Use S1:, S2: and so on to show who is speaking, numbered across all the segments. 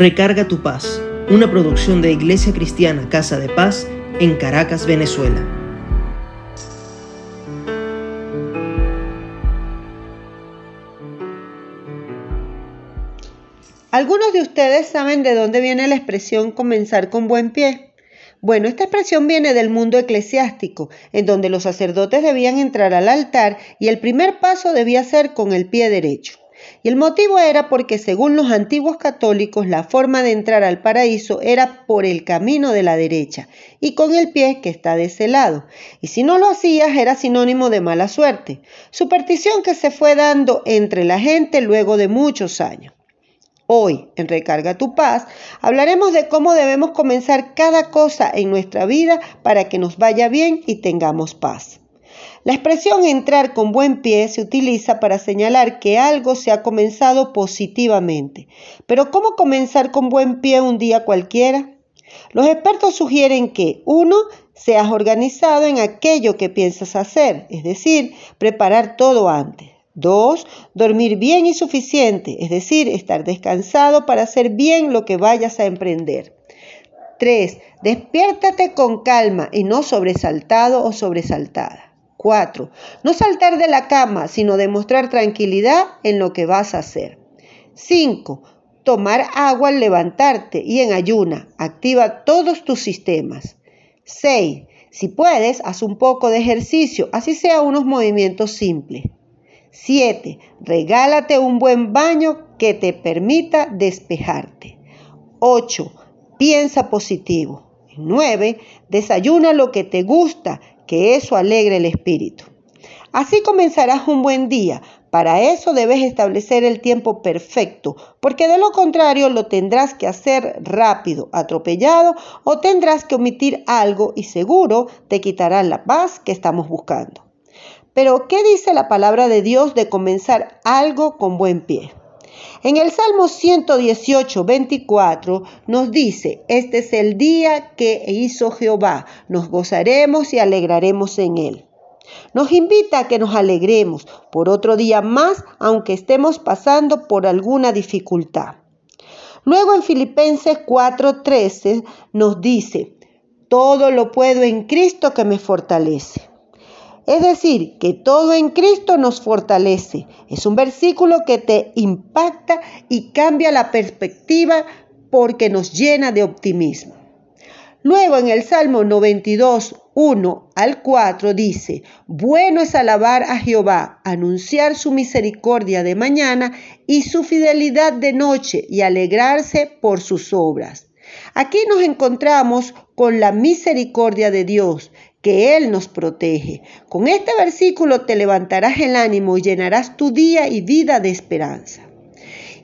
S1: Recarga tu paz, una producción de Iglesia Cristiana Casa de Paz en Caracas, Venezuela.
S2: Algunos de ustedes saben de dónde viene la expresión comenzar con buen pie. Bueno, esta expresión viene del mundo eclesiástico, en donde los sacerdotes debían entrar al altar y el primer paso debía ser con el pie derecho. Y el motivo era porque según los antiguos católicos la forma de entrar al paraíso era por el camino de la derecha y con el pie que está de ese lado. Y si no lo hacías era sinónimo de mala suerte. Superstición que se fue dando entre la gente luego de muchos años. Hoy, en Recarga tu Paz, hablaremos de cómo debemos comenzar cada cosa en nuestra vida para que nos vaya bien y tengamos paz. La expresión entrar con buen pie se utiliza para señalar que algo se ha comenzado positivamente. Pero ¿cómo comenzar con buen pie un día cualquiera? Los expertos sugieren que uno, seas organizado en aquello que piensas hacer, es decir, preparar todo antes. 2. Dormir bien y suficiente, es decir, estar descansado para hacer bien lo que vayas a emprender. 3. Despiértate con calma y no sobresaltado o sobresaltada. 4. No saltar de la cama, sino demostrar tranquilidad en lo que vas a hacer. 5. Tomar agua al levantarte y en ayuna. Activa todos tus sistemas. 6. Si puedes, haz un poco de ejercicio, así sea unos movimientos simples. 7. Regálate un buen baño que te permita despejarte. 8. Piensa positivo. 9. Desayuna lo que te gusta que eso alegre el espíritu. Así comenzarás un buen día. Para eso debes establecer el tiempo perfecto, porque de lo contrario lo tendrás que hacer rápido, atropellado, o tendrás que omitir algo y seguro te quitará la paz que estamos buscando. Pero, ¿qué dice la palabra de Dios de comenzar algo con buen pie? En el Salmo 118, 24 nos dice, este es el día que hizo Jehová, nos gozaremos y alegraremos en él. Nos invita a que nos alegremos por otro día más, aunque estemos pasando por alguna dificultad. Luego en Filipenses 4:13 nos dice, todo lo puedo en Cristo que me fortalece. Es decir, que todo en Cristo nos fortalece. Es un versículo que te impacta y cambia la perspectiva porque nos llena de optimismo. Luego en el Salmo 92, 1 al 4 dice, bueno es alabar a Jehová, anunciar su misericordia de mañana y su fidelidad de noche y alegrarse por sus obras. Aquí nos encontramos con la misericordia de Dios que Él nos protege. Con este versículo te levantarás el ánimo y llenarás tu día y vida de esperanza.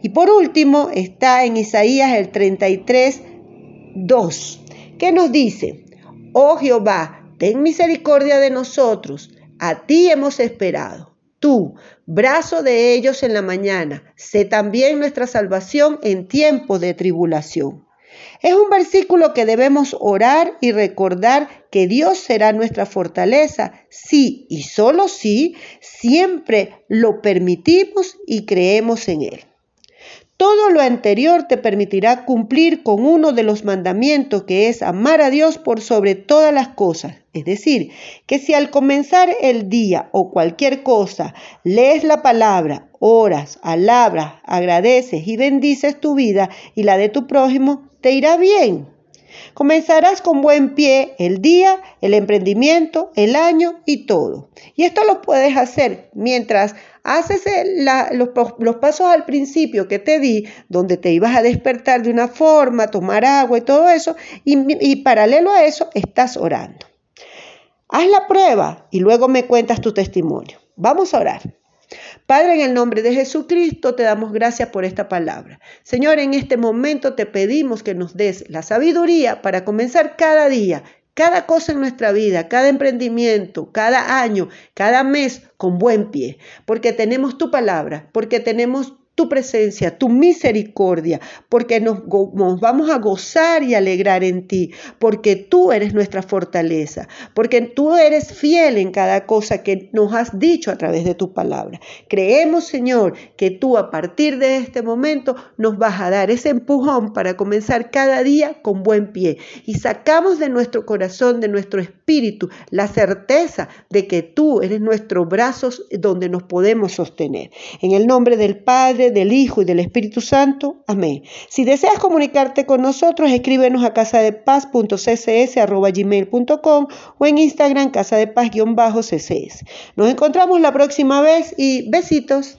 S2: Y por último está en Isaías el 33, 2, que nos dice, oh Jehová, ten misericordia de nosotros, a ti hemos esperado. Tú, brazo de ellos en la mañana, sé también nuestra salvación en tiempo de tribulación. Es un versículo que debemos orar y recordar que Dios será nuestra fortaleza si y solo si siempre lo permitimos y creemos en Él. Todo lo anterior te permitirá cumplir con uno de los mandamientos que es amar a Dios por sobre todas las cosas. Es decir, que si al comenzar el día o cualquier cosa lees la palabra, oras, alabras, agradeces y bendices tu vida y la de tu prójimo, te irá bien. Comenzarás con buen pie el día, el emprendimiento, el año y todo. Y esto lo puedes hacer mientras haces los, pasos al principio que te di, donde te ibas a despertar de una forma, tomar agua y todo eso, y paralelo a eso estás orando. Haz la prueba y luego me cuentas tu testimonio. Vamos a orar. Padre, en el nombre de Jesucristo te damos gracias por esta palabra. Señor, en este momento te pedimos que nos des la sabiduría para comenzar cada día, cada cosa en nuestra vida, cada emprendimiento, cada año, cada mes con buen pie, porque tenemos tu palabra, porque tenemos tu presencia, tu misericordia, porque nos, vamos a gozar y alegrar en ti, porque tú eres nuestra fortaleza, porque tú eres fiel en cada cosa que nos has dicho a través de tu palabra. Creemos, Señor, que tú a partir de este momento nos vas a dar ese empujón para comenzar cada día con buen pie y sacamos de nuestro corazón, de nuestro espíritu, la certeza de que tú eres nuestro brazo donde nos podemos sostener. En el nombre del Del Hijo y del Espíritu Santo. Amén. Si deseas comunicarte con nosotros, escríbenos a casadepaz.ccs.gmail.com o en Instagram casadepaz-ccs. Nos encontramos la próxima vez y besitos.